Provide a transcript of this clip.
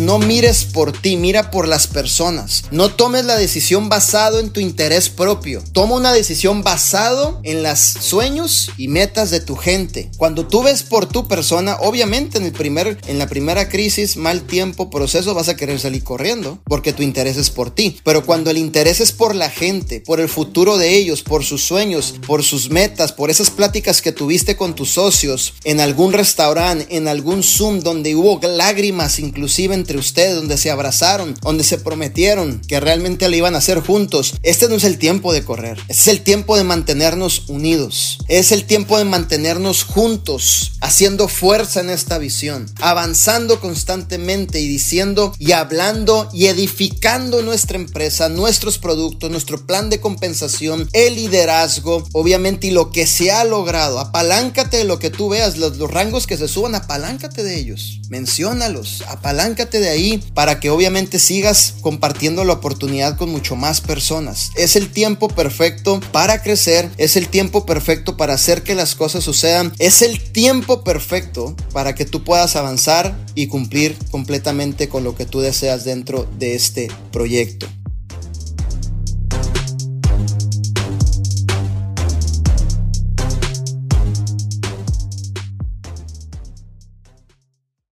no mires por ti, mira por las personas. No tomes la decisión basado en tu interés propio. Toma una decisión basado en los sueños y metas de tu gente. Cuando tú ves por tu persona, obviamente en el primer en la primera crisis, mal tiempo, proceso vas a querer salir corriendo porque tu interés es por ti. Pero cuando el interés es por la gente, por el futuro de ellos, por sus sueños, por sus metas, por esas pláticas que tuviste con tus socios en algún restaurante, en algún Zoom donde hubo lágrimas inclusive entre ustedes, donde se abrazaron, donde se prometieron que realmente lo iban a hacer juntos. Este no es el tiempo de correr, este es el tiempo de mantenernos unidos, es el tiempo de mantenernos juntos, haciendo fuerza en esta visión, avanzando constantemente y diciendo y hablando y edificando nuestra empresa, nuestros productos, nuestro plan de compensación, el liderazgo, obviamente y lo que se ha logrado. Apaláncate de lo que tú veas, los, los rangos que se suban, apaláncate de ellos, menciónalos, apaláncate de ahí para que obviamente sigas compartiendo la oportunidad con mucho más personas. Es el tiempo perfecto para crecer, es el tiempo perfecto para hacer que las cosas sucedan, es el tiempo perfecto para que tú puedas avanzar y cumplir completamente con lo que tú deseas dentro de este proyecto.